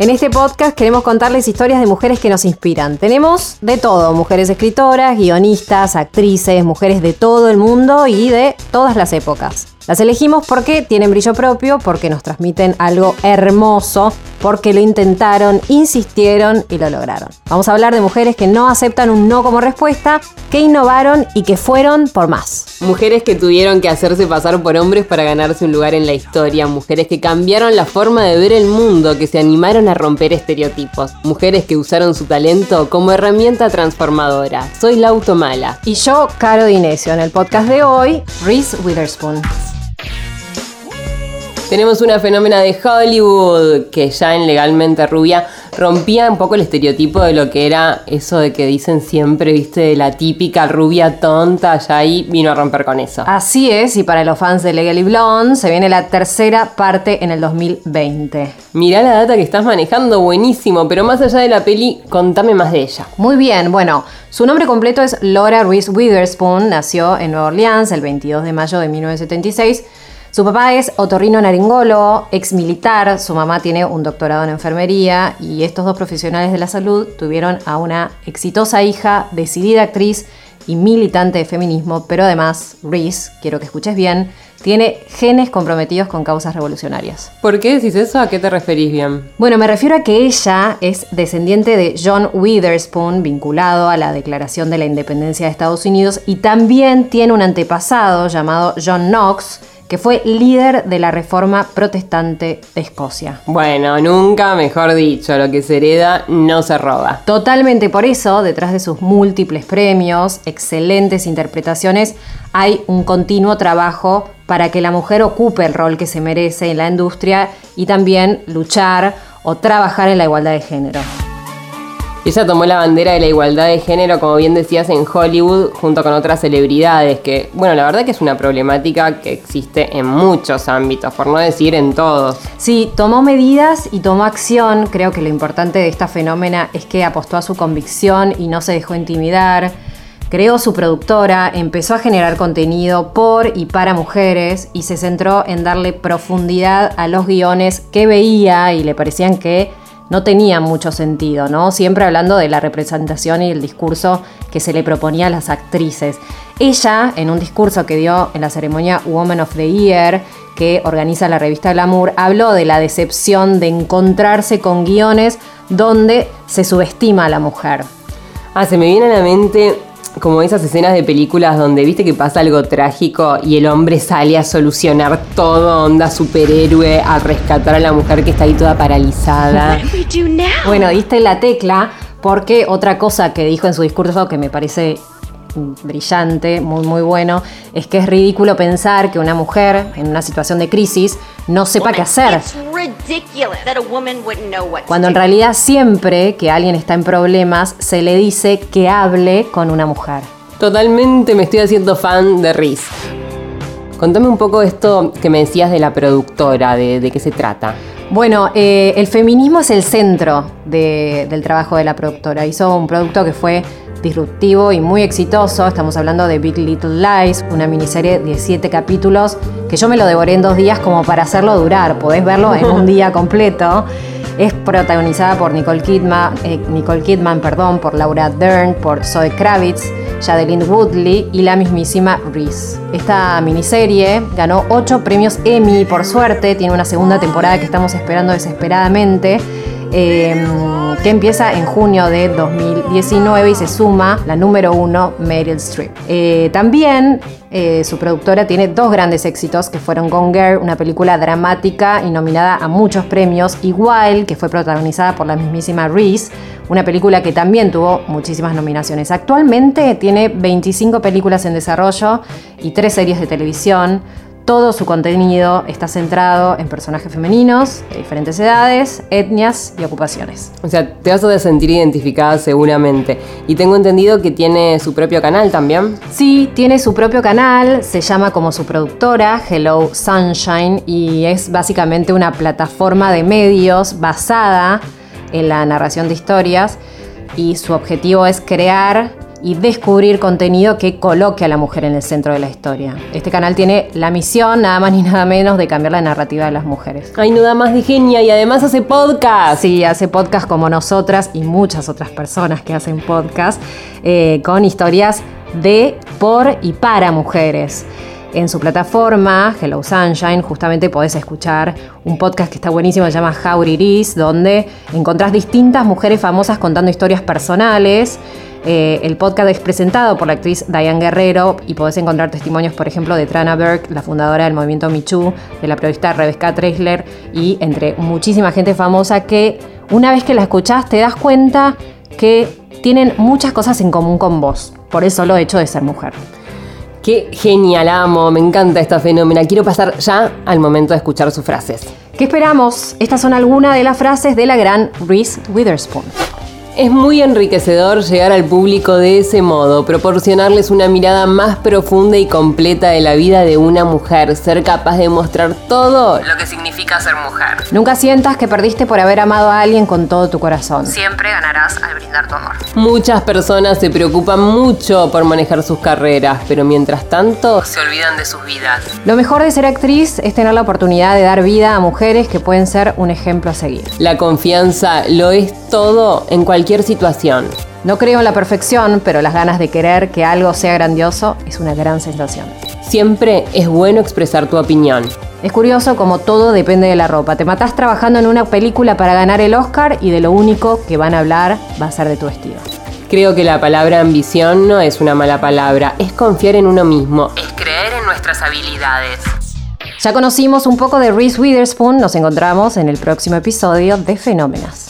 En este podcast queremos contarles historias de mujeres que nos inspiran. Tenemos de todo, mujeres escritoras, guionistas, actrices, mujeres de todo el mundo y de todas las épocas. Las elegimos porque tienen brillo propio, porque nos transmiten algo hermoso, porque lo intentaron, insistieron y lo lograron. Vamos a hablar de mujeres que no aceptan un no como respuesta, que innovaron y que fueron por más. Mujeres que tuvieron que hacerse pasar por hombres para ganarse un lugar en la historia, mujeres que cambiaron la forma de ver el mundo, que se animaron a romper estereotipos, mujeres que usaron su talento como herramienta transformadora. Soy Lauto Mala. Y yo, Caro Dinesio, en el podcast de hoy, Reese Witherspoon. Tenemos una fenómena de Hollywood que ya en Legalmente Rubia rompía un poco el estereotipo de lo que era eso de que dicen siempre, viste, de la típica rubia tonta, ya ahí vino a romper con eso. Así es, y para los fans de Legally Blonde se viene la tercera parte en el 2020. Mirá la data que estás manejando, buenísimo, pero más allá de la peli, contame más de ella. Muy bien, bueno, su nombre completo es Laura Reese Witherspoon, nació en Nueva Orleans el 22 de mayo de 1976 su papá es otorrino naringólogo, ex militar, su mamá tiene un doctorado en enfermería y estos dos profesionales de la salud tuvieron a una exitosa hija, decidida actriz y militante de feminismo, pero además, Reese, quiero que escuches bien, tiene genes comprometidos con causas revolucionarias. ¿Por qué decís eso? ¿A qué te referís bien? Bueno, me refiero a que ella es descendiente de John Witherspoon, vinculado a la Declaración de la Independencia de Estados Unidos, y también tiene un antepasado llamado John Knox, que fue líder de la reforma protestante de Escocia. Bueno, nunca mejor dicho, lo que se hereda no se roba. Totalmente por eso, detrás de sus múltiples premios, excelentes interpretaciones, hay un continuo trabajo para que la mujer ocupe el rol que se merece en la industria y también luchar o trabajar en la igualdad de género. Ella tomó la bandera de la igualdad de género, como bien decías, en Hollywood, junto con otras celebridades, que, bueno, la verdad que es una problemática que existe en muchos ámbitos, por no decir en todos. Sí, tomó medidas y tomó acción. Creo que lo importante de esta fenómena es que apostó a su convicción y no se dejó intimidar. Creó su productora, empezó a generar contenido por y para mujeres y se centró en darle profundidad a los guiones que veía y le parecían que no tenía mucho sentido, ¿no? Siempre hablando de la representación y el discurso que se le proponía a las actrices. Ella, en un discurso que dio en la ceremonia Woman of the Year, que organiza la revista Glamour, habló de la decepción de encontrarse con guiones donde se subestima a la mujer. Ah, se me viene a la mente como esas escenas de películas donde viste que pasa algo trágico y el hombre sale a solucionar todo, onda superhéroe, a rescatar a la mujer que está ahí toda paralizada. Bueno, diste la tecla porque otra cosa que dijo en su discurso que me parece brillante, muy muy bueno, es que es ridículo pensar que una mujer en una situación de crisis no sepa qué hacer. Cuando en realidad siempre que alguien está en problemas se le dice que hable con una mujer. Totalmente me estoy haciendo fan de Riz. Contame un poco esto que me decías de la productora, de, qué se trata. Bueno, eh, el feminismo es el centro del trabajo de la productora. Hizo un producto que fue disruptivo y muy exitoso. Estamos hablando de Big Little Lies, una miniserie de 17 capítulos que yo me lo devoré en dos días como para hacerlo durar. Podés verlo en un día completo. Es protagonizada por Nicole Kidman, eh, Nicole Kidman perdón, por Laura Dern, por Zoe Kravitz, Jadeline Woodley y la mismísima Reese. Esta miniserie ganó 8 premios Emmy, por suerte, tiene una segunda temporada que estamos esperando desesperadamente. Em, que empieza en junio de 2019 y se suma la número uno, Meryl Streep. Eh, también eh, su productora tiene dos grandes éxitos que fueron Gone Girl, una película dramática y nominada a muchos premios, igual que fue protagonizada por la mismísima Reese, una película que también tuvo muchísimas nominaciones. Actualmente tiene 25 películas en desarrollo y tres series de televisión. Todo su contenido está centrado en personajes femeninos de diferentes edades, etnias y ocupaciones. O sea, te vas a sentir identificada seguramente. Y tengo entendido que tiene su propio canal también. Sí, tiene su propio canal, se llama como su productora, Hello Sunshine, y es básicamente una plataforma de medios basada en la narración de historias y su objetivo es crear y descubrir contenido que coloque a la mujer en el centro de la historia. Este canal tiene la misión, nada más ni nada menos, de cambiar la narrativa de las mujeres. Ay, no da más de genia y además hace podcast. Sí, hace podcast como nosotras y muchas otras personas que hacen podcast eh, con historias de, por y para mujeres. En su plataforma, Hello Sunshine, justamente podés escuchar un podcast que está buenísimo, se llama How It Is, donde encontrás distintas mujeres famosas contando historias personales. Eh, el podcast es presentado por la actriz Diane Guerrero y podés encontrar testimonios, por ejemplo, de Trana Burke, la fundadora del movimiento Michu, de la periodista Rebecca Treisler y entre muchísima gente famosa que una vez que la escuchás te das cuenta que tienen muchas cosas en común con vos, por eso lo hecho de ser mujer. Qué genial, amo, me encanta esta fenómena. Quiero pasar ya al momento de escuchar sus frases. ¿Qué esperamos? Estas son algunas de las frases de la gran Reese Witherspoon. Es muy enriquecedor llegar al público de ese modo, proporcionarles una mirada más profunda y completa de la vida de una mujer, ser capaz de mostrar todo lo que significa ser mujer. Nunca sientas que perdiste por haber amado a alguien con todo tu corazón. Siempre ganarás al brindar tu amor. Muchas personas se preocupan mucho por manejar sus carreras, pero mientras tanto se olvidan de sus vidas. Lo mejor de ser actriz es tener la oportunidad de dar vida a mujeres que pueden ser un ejemplo a seguir. La confianza lo es todo en cualquier situación. No creo en la perfección, pero las ganas de querer que algo sea grandioso es una gran sensación. Siempre es bueno expresar tu opinión. Es curioso como todo depende de la ropa. Te matás trabajando en una película para ganar el Oscar y de lo único que van a hablar va a ser de tu vestido. Creo que la palabra ambición no es una mala palabra, es confiar en uno mismo, es creer en nuestras habilidades. Ya conocimos un poco de Reese Witherspoon, nos encontramos en el próximo episodio de Fenómenas.